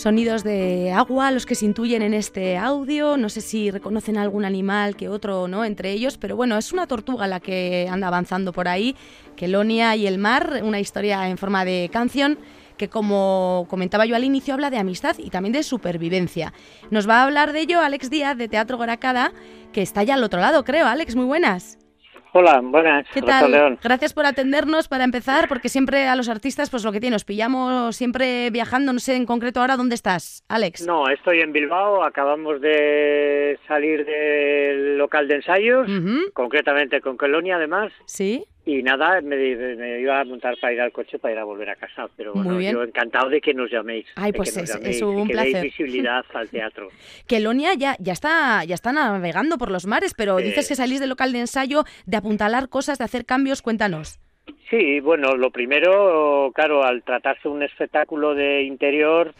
Sonidos de agua, los que se intuyen en este audio. No sé si reconocen algún animal que otro, ¿no? Entre ellos, pero bueno, es una tortuga la que anda avanzando por ahí. Kelonia y el mar, una historia en forma de canción que como comentaba yo al inicio habla de amistad y también de supervivencia. Nos va a hablar de ello Alex Díaz de Teatro Goracada, que está ya al otro lado, creo. Alex, muy buenas. Hola, buenas. ¿Qué tal? Gracias por atendernos para empezar, porque siempre a los artistas, pues lo que tiene, nos pillamos siempre viajando, no sé en concreto ahora dónde estás, Alex. No, estoy en Bilbao, acabamos de salir del local de ensayos, concretamente con Colonia además. Sí. Y nada, me, iba a montar para ir al coche para ir a volver a casa, pero bueno, yo encantado de que nos llaméis. Ay, pues es, un que placer. visibilidad al teatro. Kelonia ya, ya, está, ya está navegando por los mares, pero dices que salís del local de ensayo, de apuntalar cosas, de hacer cambios, cuéntanos. Sí, bueno, lo primero, claro, al tratarse un espectáculo de interior,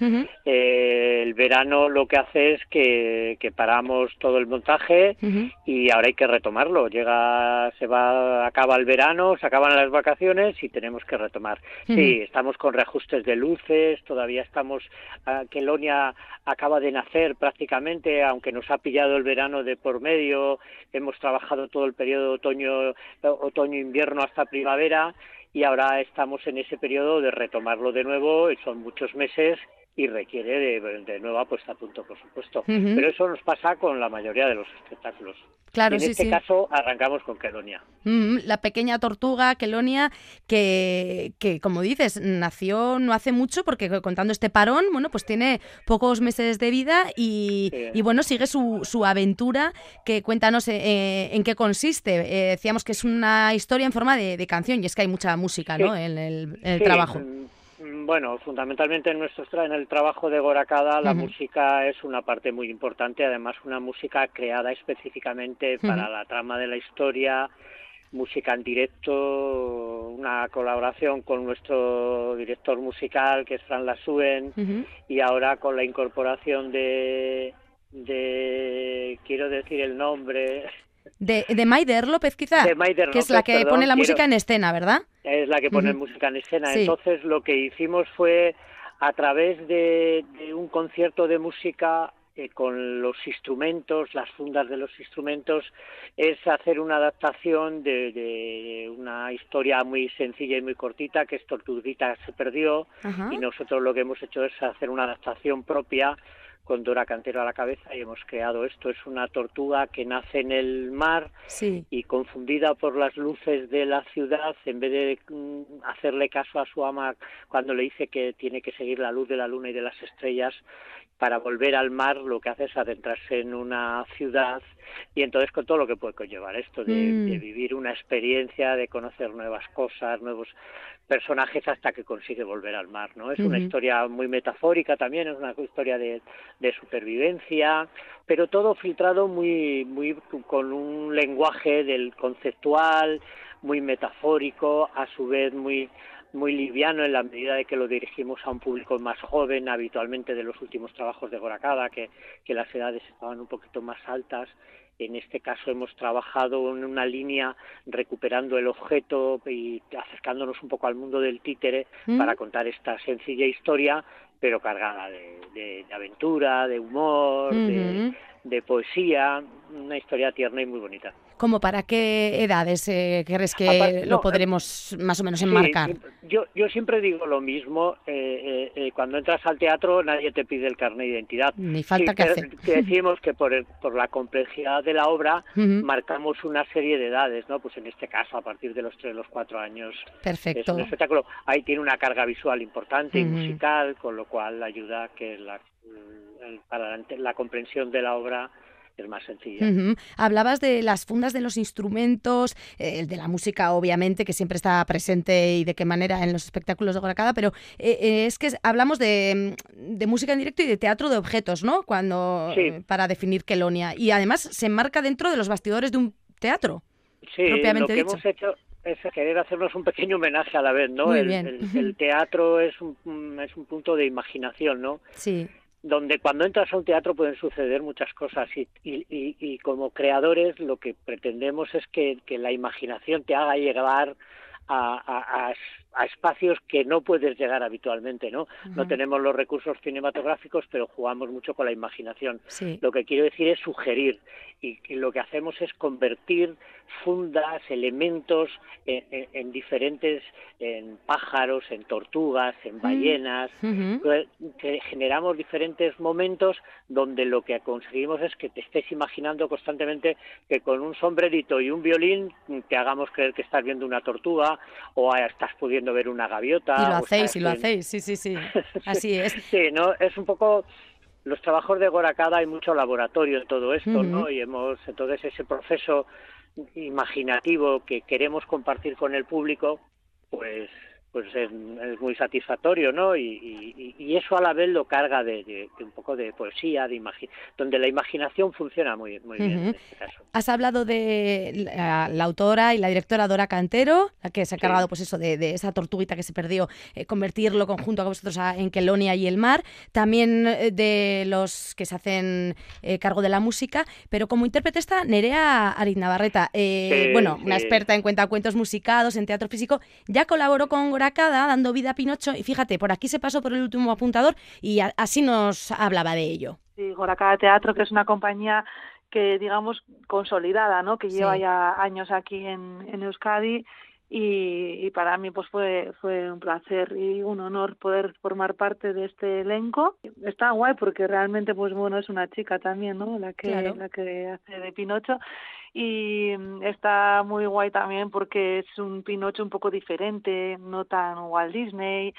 eh, el verano lo que hace es que, paramos todo el montaje y ahora hay que retomarlo. Llega, se va, acaba el verano, se acaban las vacaciones y tenemos que retomar. Sí, estamos con reajustes de luces, todavía estamos, uh, Kelonia acaba de nacer prácticamente, aunque nos ha pillado el verano de por medio, hemos trabajado todo el periodo otoño, otoño-invierno hasta primavera y ahora estamos en ese periodo de retomarlo de nuevo, son muchos meses y requiere de, nueva puesta a punto, por supuesto. Pero eso nos pasa con la mayoría de los espectáculos. Claro, en este caso arrancamos con Kelonia. la pequeña tortuga Kelonia que, que, como dices, nació no hace mucho porque contando este parón, bueno, pues tiene pocos meses de vida y, bueno, sigue su, su aventura que cuéntanos eh, en qué consiste. Eh, decíamos que es una historia en forma de, canción y es que hay mucha música ¿no? en el, en el trabajo. Mm, bueno, fundamentalmente en nuestro en el trabajo de Goracada la música es una parte muy importante, además una música creada específicamente para la trama de la historia, música en directo, una colaboración con nuestro director musical que es Fran Lasuen y ahora con la incorporación de de quiero decir el nombre de, de Maider López, quizá. que es la que pone la música en escena, ¿verdad? Es la que pone música en escena. Entonces, lo que hicimos fue, a través de, un concierto de música eh, con los instrumentos, las fundas de los instrumentos, es hacer una adaptación de, una historia muy sencilla y muy cortita, que es Tortuguita se perdió, y nosotros lo que hemos hecho es hacer una adaptación propia con Dora Cantero a la cabeza y hemos creado esto. Es una tortuga que nace en el mar y confundida por las luces de la ciudad, en vez de mm, hacerle caso a su ama cuando le dice que tiene que seguir la luz de la luna y de las estrellas, para volver al mar lo que hace es adentrarse en una ciudad y entonces con todo lo que puede conllevar esto de, mm. vivir una experiencia, de conocer nuevas cosas, nuevos personajes hasta que consigue volver al mar, ¿no? Es una historia muy metafórica también, es una historia de, de, supervivencia, pero todo filtrado muy, muy con un lenguaje del conceptual, muy metafórico, a su vez muy muy liviano en la medida de que lo dirigimos a un público más joven, habitualmente de los últimos trabajos de Goracada, que, que las edades estaban un poquito más altas en este caso hemos trabajado en una línea recuperando el objeto y acercándonos un poco al mundo del títere mm. para contar esta sencilla historia, pero cargada de, aventura, de humor, de poesía, una historia tierna y muy bonita. ¿Cómo para qué edades eh, crees que lo podremos más o menos enmarcar? yo, yo siempre digo lo mismo, eh, eh, cuando entras al teatro nadie te pide el carnet de identidad. Ni falta que, hacer. decimos que por, por la complejidad de la obra marcamos una serie de edades, ¿no? Pues en este caso a partir de los tres, los cuatro años. Perfecto. Es un espectáculo. Ahí tiene una carga visual importante y musical, con lo cual ayuda a que la, para la comprensión de la obra es más sencilla. Hablabas de las fundas de los instrumentos, eh, de la música, obviamente, que siempre está presente y de qué manera en los espectáculos de Goracada, pero eh, eh, es que hablamos de, música en directo y de teatro de objetos, ¿no? Cuando para definir Kelonia. Y además se enmarca dentro de los bastidores de un teatro. Sí, lo que hemos hecho es querer hacernos un pequeño homenaje a la vez, ¿no? el, el, teatro es un, es un punto de imaginación, ¿no? Sí donde cuando entras a un teatro pueden suceder muchas cosas y, y, y, como creadores lo que pretendemos es que, que, la imaginación te haga llegar a, espacios que no puedes llegar habitualmente, ¿no? No tenemos los recursos cinematográficos, pero jugamos mucho con la imaginación. Lo que quiero decir es sugerir y, lo que hacemos es convertir fundas, elementos en, diferentes, en pájaros, en tortugas, en ballenas, pues, que generamos diferentes momentos donde lo que conseguimos es que te estés imaginando constantemente que con un sombrerito y un violín te hagamos creer que estás viendo una tortuga o estás pudiendo ver una gaviota. Y lo hacéis, y lo hacéis, sí, sí, sí. Así es. Sí, ¿no? Es un poco los trabajos de Gorakada hay mucho laboratorio en todo esto, ¿no? Y hemos entonces ese proceso imaginativo que queremos compartir con el público, pues pues es, muy satisfactorio, ¿no? Y, eso a la vez lo carga de, un poco de poesía, de donde la imaginación funciona muy, muy bien en este caso. Has hablado de la, autora y la directora Dora Cantero, la que se ha cargado, pues eso, de, esa tortuguita que se perdió, eh, convertirlo conjunto con vosotros en Kelonia y el mar, también eh, de los que se hacen eh, cargo de la música, pero como intérprete está Nerea Arit Navarreta, bueno, una experta en cuentacuentos musicados, en teatro físico, ya colaboró con dando vida a Pinocho. Y fíjate, por aquí se pasó por el último apuntador y así nos hablaba de ello. Sí, Goracada Teatro, que es una compañía que, digamos, consolidada, ¿no? Que lleva ya años aquí en, en Euskadi y, para mí pues fue fue un placer y un honor poder formar parte de este elenco está guay porque realmente pues bueno es una chica también no la que la que hace de Pinocho y está muy guay también porque es un Pinocho un poco diferente no tan Walt Disney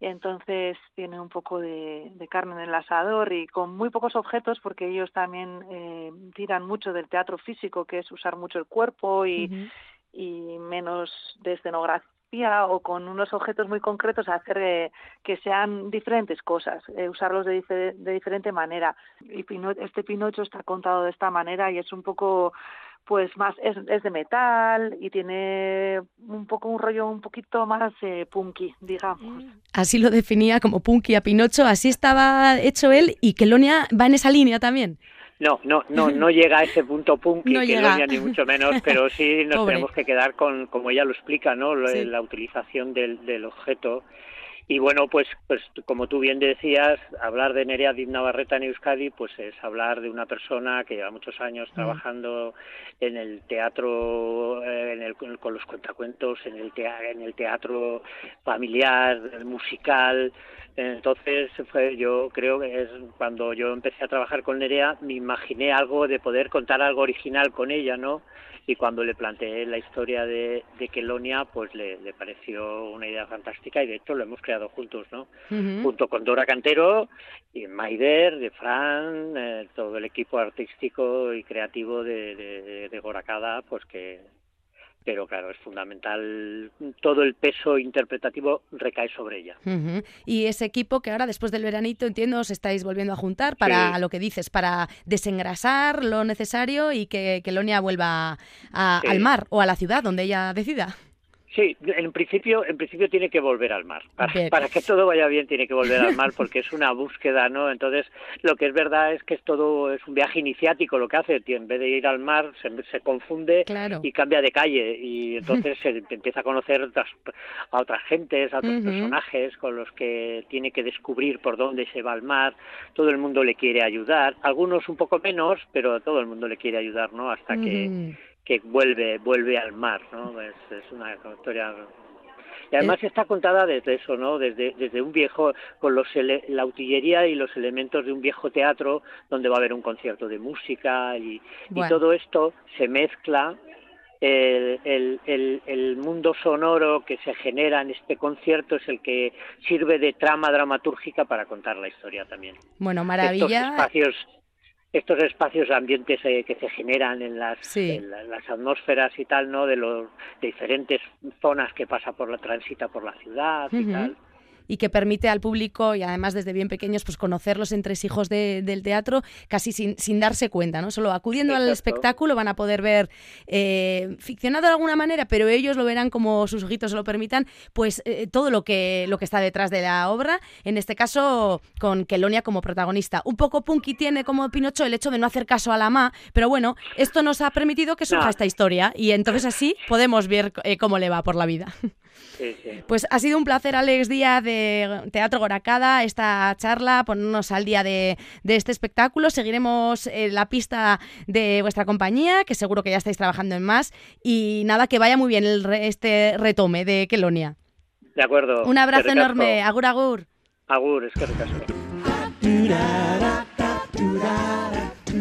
y entonces tiene un poco de, carne en el asador y con muy pocos objetos porque ellos también eh, tiran mucho del teatro físico que es usar mucho el cuerpo y y menos de escenografía o con unos objetos muy concretos hacer eh, que sean diferentes cosas, eh, usarlos de, de, diferente manera. Y este Pinocho está contado de esta manera y es un poco pues más es, es, de metal y tiene un poco un rollo un poquito más eh, punky, digamos. Así lo definía como punky a Pinocho, así estaba hecho él y Kelonia va en esa línea también. No, no, no, no llega a ese punto punk no que llega. ni mucho menos, pero sí nos tenemos que quedar con, como ella lo explica, ¿no? La utilización del, del objeto. Y bueno, pues, pues como tú bien decías, hablar de Nerea Di Navarreta en Euskadi, pues es hablar de una persona que lleva muchos años trabajando en el teatro, eh, en el, con los cuentacuentos, en el, en el teatro familiar, musical, entonces, fue, yo creo que es cuando yo empecé a trabajar con Nerea, me imaginé algo de poder contar algo original con ella, ¿no? Y cuando le planteé la historia de, de Kelonia, pues le, pareció una idea fantástica y de hecho lo hemos creado juntos, ¿no? Junto con Dora Cantero y Maider, de Fran, eh, todo el equipo artístico y creativo de, de, de Goracada, pues que pero claro, es fundamental, todo el peso interpretativo recae sobre ella. Y ese equipo que ahora, después del veranito, entiendo, os estáis volviendo a juntar para lo que dices, para desengrasar lo necesario y que, que Lonia vuelva al mar o a la ciudad donde ella decida. Sí, en principio, en principio tiene que volver al mar. Para, que todo vaya bien tiene que volver al mar porque es una búsqueda, ¿no? Entonces, lo que es verdad es que es todo es un viaje iniciático lo que hace. En vez de ir al mar, se, confunde y cambia de calle y entonces se empieza a conocer a otras gentes, a otros personajes con los que tiene que descubrir por dónde se va al mar. Todo el mundo le quiere ayudar, algunos un poco menos, pero todo el mundo le quiere ayudar, ¿no? Hasta que que vuelve vuelve al mar, ¿no? Es, una historia y además está contada desde eso, ¿no? Desde, desde un viejo, con los la utillería y los elementos de un viejo teatro donde va a haber un concierto de música y, y todo esto se mezcla el, el, el, mundo sonoro que se genera en este concierto es el que sirve de trama dramatúrgica para contar la historia también. Bueno, maravilla. espacios estos espacios ambientes eh, que se generan en las, las atmósferas y tal, ¿no? De los diferentes zonas que pasa por la transita por la ciudad y tal. Y que permite al público y además desde bien pequeños pues conocer los entresijos de, del teatro casi sin, sin, darse cuenta, ¿no? Solo acudiendo al espectáculo van a poder ver eh, ficcionado de alguna manera, pero ellos lo verán como sus ojitos se lo permitan, pues eh, todo lo que, lo que está detrás de la obra, en este caso con Kelonia como protagonista. Un poco punky tiene como Pinocho el hecho de no hacer caso a la ma, pero bueno, esto nos ha permitido que surja esta historia y entonces así podemos ver eh, cómo le va por la vida. Pues ha sido un placer, Alex Díaz de Teatro Goracada, esta charla, ponernos al día de, este espectáculo. Seguiremos eh, la pista de vuestra compañía, que seguro que ya estáis trabajando en más. Y nada, que vaya muy bien este retome de Kelonia. De acuerdo. Un abrazo enorme. Agur, agur. Agur, es que ricasco.